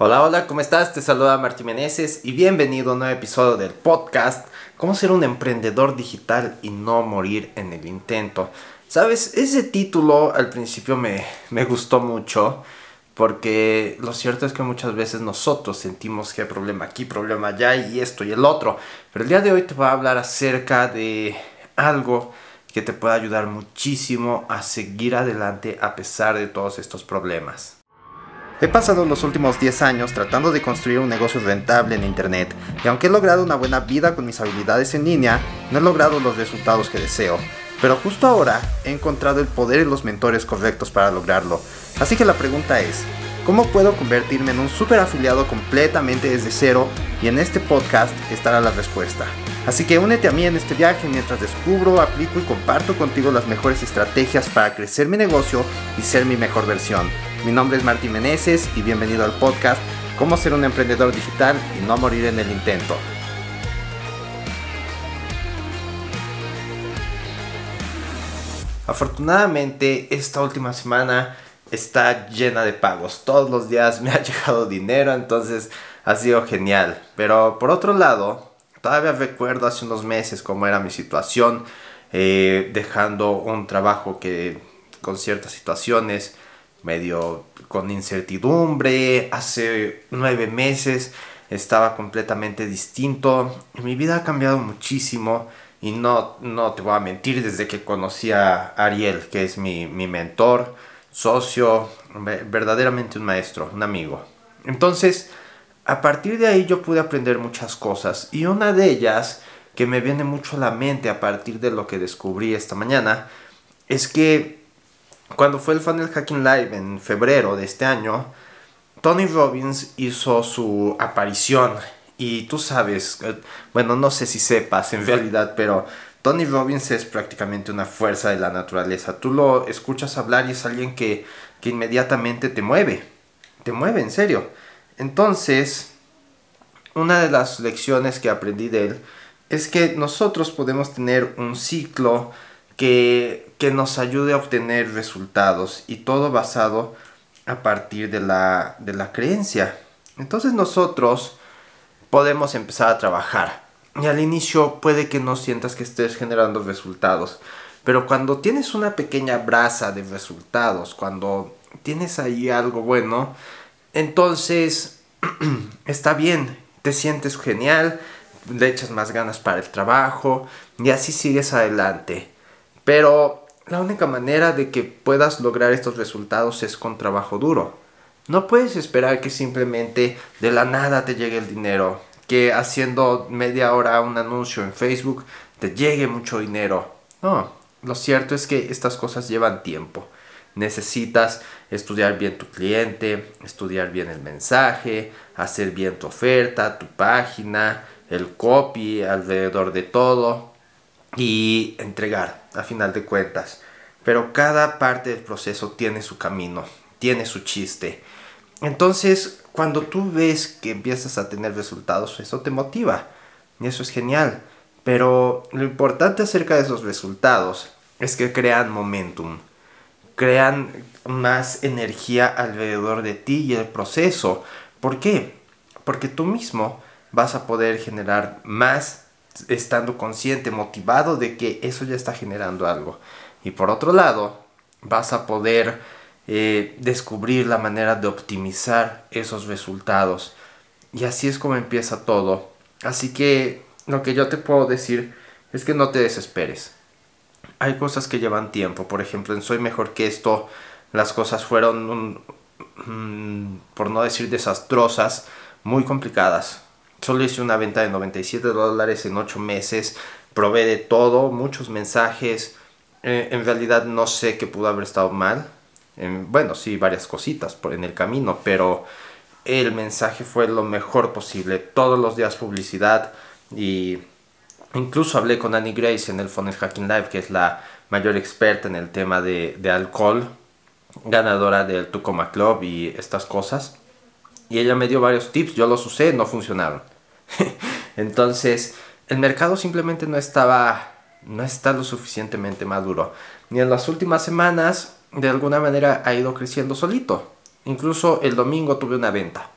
Hola, hola, ¿cómo estás? Te saluda Martín Meneses y bienvenido a un nuevo episodio del podcast Cómo ser un emprendedor digital y no morir en el intento. Sabes, ese título al principio me, me gustó mucho porque lo cierto es que muchas veces nosotros sentimos que hay problema aquí, problema allá y esto y el otro. Pero el día de hoy te voy a hablar acerca de algo que te puede ayudar muchísimo a seguir adelante a pesar de todos estos problemas. He pasado los últimos 10 años tratando de construir un negocio rentable en Internet y aunque he logrado una buena vida con mis habilidades en línea, no he logrado los resultados que deseo. Pero justo ahora he encontrado el poder y los mentores correctos para lograrlo. Así que la pregunta es, ¿cómo puedo convertirme en un super afiliado completamente desde cero? Y en este podcast estará la respuesta. Así que únete a mí en este viaje mientras descubro, aplico y comparto contigo las mejores estrategias para crecer mi negocio y ser mi mejor versión. Mi nombre es Martín Meneses y bienvenido al podcast Cómo ser un emprendedor digital y no morir en el intento. Afortunadamente esta última semana está llena de pagos. Todos los días me ha llegado dinero, entonces ha sido genial. Pero por otro lado, todavía recuerdo hace unos meses cómo era mi situación, eh, dejando un trabajo que con ciertas situaciones medio con incertidumbre. Hace nueve meses estaba completamente distinto. Mi vida ha cambiado muchísimo y no, no te voy a mentir desde que conocí a Ariel, que es mi, mi mentor, socio, verdaderamente un maestro, un amigo. Entonces, a partir de ahí yo pude aprender muchas cosas y una de ellas que me viene mucho a la mente a partir de lo que descubrí esta mañana es que cuando fue el Funnel Hacking Live en febrero de este año, Tony Robbins hizo su aparición. Y tú sabes, eh, bueno, no sé si sepas en realidad, pero Tony Robbins es prácticamente una fuerza de la naturaleza. Tú lo escuchas hablar y es alguien que, que inmediatamente te mueve. Te mueve, en serio. Entonces, una de las lecciones que aprendí de él es que nosotros podemos tener un ciclo que, nos ayude a obtener resultados y todo basado a partir de la, de la creencia. Entonces nosotros podemos empezar a trabajar y al inicio puede que no sientas que estés generando resultados, pero cuando tienes una pequeña brasa de resultados, cuando tienes ahí algo bueno, entonces está bien, te sientes genial, le echas más ganas para el trabajo y así sigues adelante. Pero la única manera de que puedas lograr estos resultados es con trabajo duro. No puedes esperar que simplemente de la nada te llegue el dinero, que haciendo media hora un anuncio en Facebook te llegue mucho dinero. No, lo cierto es que estas cosas llevan tiempo. Necesitas estudiar bien tu cliente, estudiar bien el mensaje, hacer bien tu oferta, tu página, el copy alrededor de todo y entregar a final de cuentas. Pero cada parte del proceso tiene su camino, tiene su chiste. Entonces, cuando tú ves que empiezas a tener resultados, eso te motiva. Y eso es genial. Pero lo importante acerca de esos resultados es que crean momentum. Crean más energía alrededor de ti y el proceso. ¿Por qué? Porque tú mismo vas a poder generar más estando consciente, motivado de que eso ya está generando algo. Y por otro lado, vas a poder eh, descubrir la manera de optimizar esos resultados. Y así es como empieza todo. Así que lo que yo te puedo decir es que no te desesperes. Hay cosas que llevan tiempo. Por ejemplo, en Soy Mejor que esto, las cosas fueron, por no decir desastrosas, muy complicadas Solo hice una venta de 97 dólares en 8 meses. Probé de todo, muchos mensajes. Eh, en realidad no sé qué pudo haber estado mal. bueno, sí, varias cositas por, en el camino, pero el mensaje fue lo mejor posible. Todos los días publicidad y incluso hablé con Annie Grace en el Funnel Hacking Live, que es la mayor experta en el tema de, de alcohol, ganadora del Tucoma Club y estas cosas. Y ella me dio varios tips, yo los usé, no funcionaron. Entonces, el mercado simplemente no estaba, no está lo suficientemente maduro. Y en las últimas semanas, de alguna manera, ha ido creciendo solito. Incluso el domingo tuve una venta.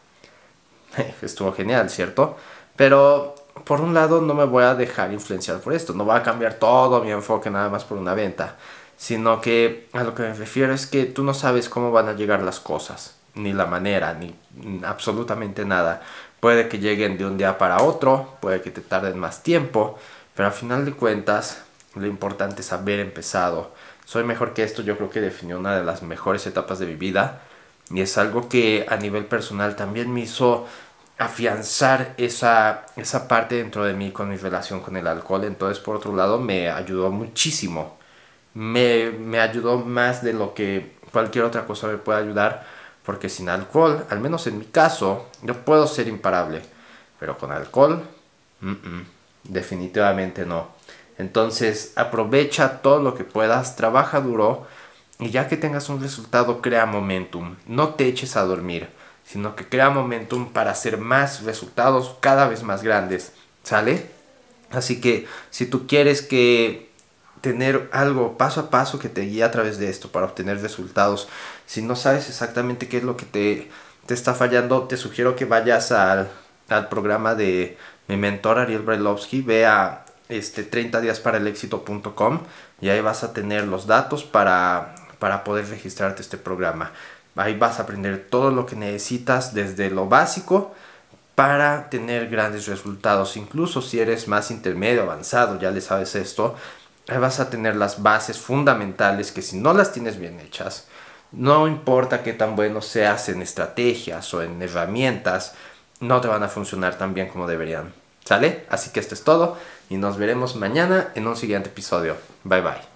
estuvo genial, ¿cierto? Pero por un lado no me voy a dejar influenciar por esto, no voy a cambiar todo mi enfoque nada más por una venta, sino que a lo que me refiero es que tú no sabes cómo van a llegar las cosas, ni la manera, ni absolutamente nada. Puede que lleguen de un día para otro, puede que te tarden más tiempo, pero al final de cuentas lo importante es haber empezado. Soy mejor que esto, yo creo que definió una de las mejores etapas de mi vida y es algo que a nivel personal también me hizo afianzar esa, esa parte dentro de mí con mi relación con el alcohol. Entonces, por otro lado, me ayudó muchísimo. Me, me ayudó más de lo que cualquier otra cosa me puede ayudar. Porque sin alcohol, al menos en mi caso, yo puedo ser imparable. Pero con alcohol, definitivamente no. Entonces, aprovecha todo lo que puedas, trabaja duro y ya que tengas un resultado, crea momentum. No te eches a dormir sino que crea momentum para hacer más resultados cada vez más grandes, ¿sale? Así que si tú quieres que tener algo paso a paso que te guíe a través de esto para obtener resultados, si no sabes exactamente qué es lo que te, te está fallando, te sugiero que vayas al, al programa de mi mentor Ariel Brailovsky, ve a este 30 días para el éxito.com y ahí vas a tener los datos para, para poder registrarte este programa. Ahí vas a aprender todo lo que necesitas desde lo básico para tener grandes resultados. Incluso si eres más intermedio, avanzado, ya le sabes esto, vas a tener las bases fundamentales que si no las tienes bien hechas, no importa qué tan bueno seas en estrategias o en herramientas, no te van a funcionar tan bien como deberían. ¿Sale? Así que esto es todo y nos veremos mañana en un siguiente episodio. Bye bye.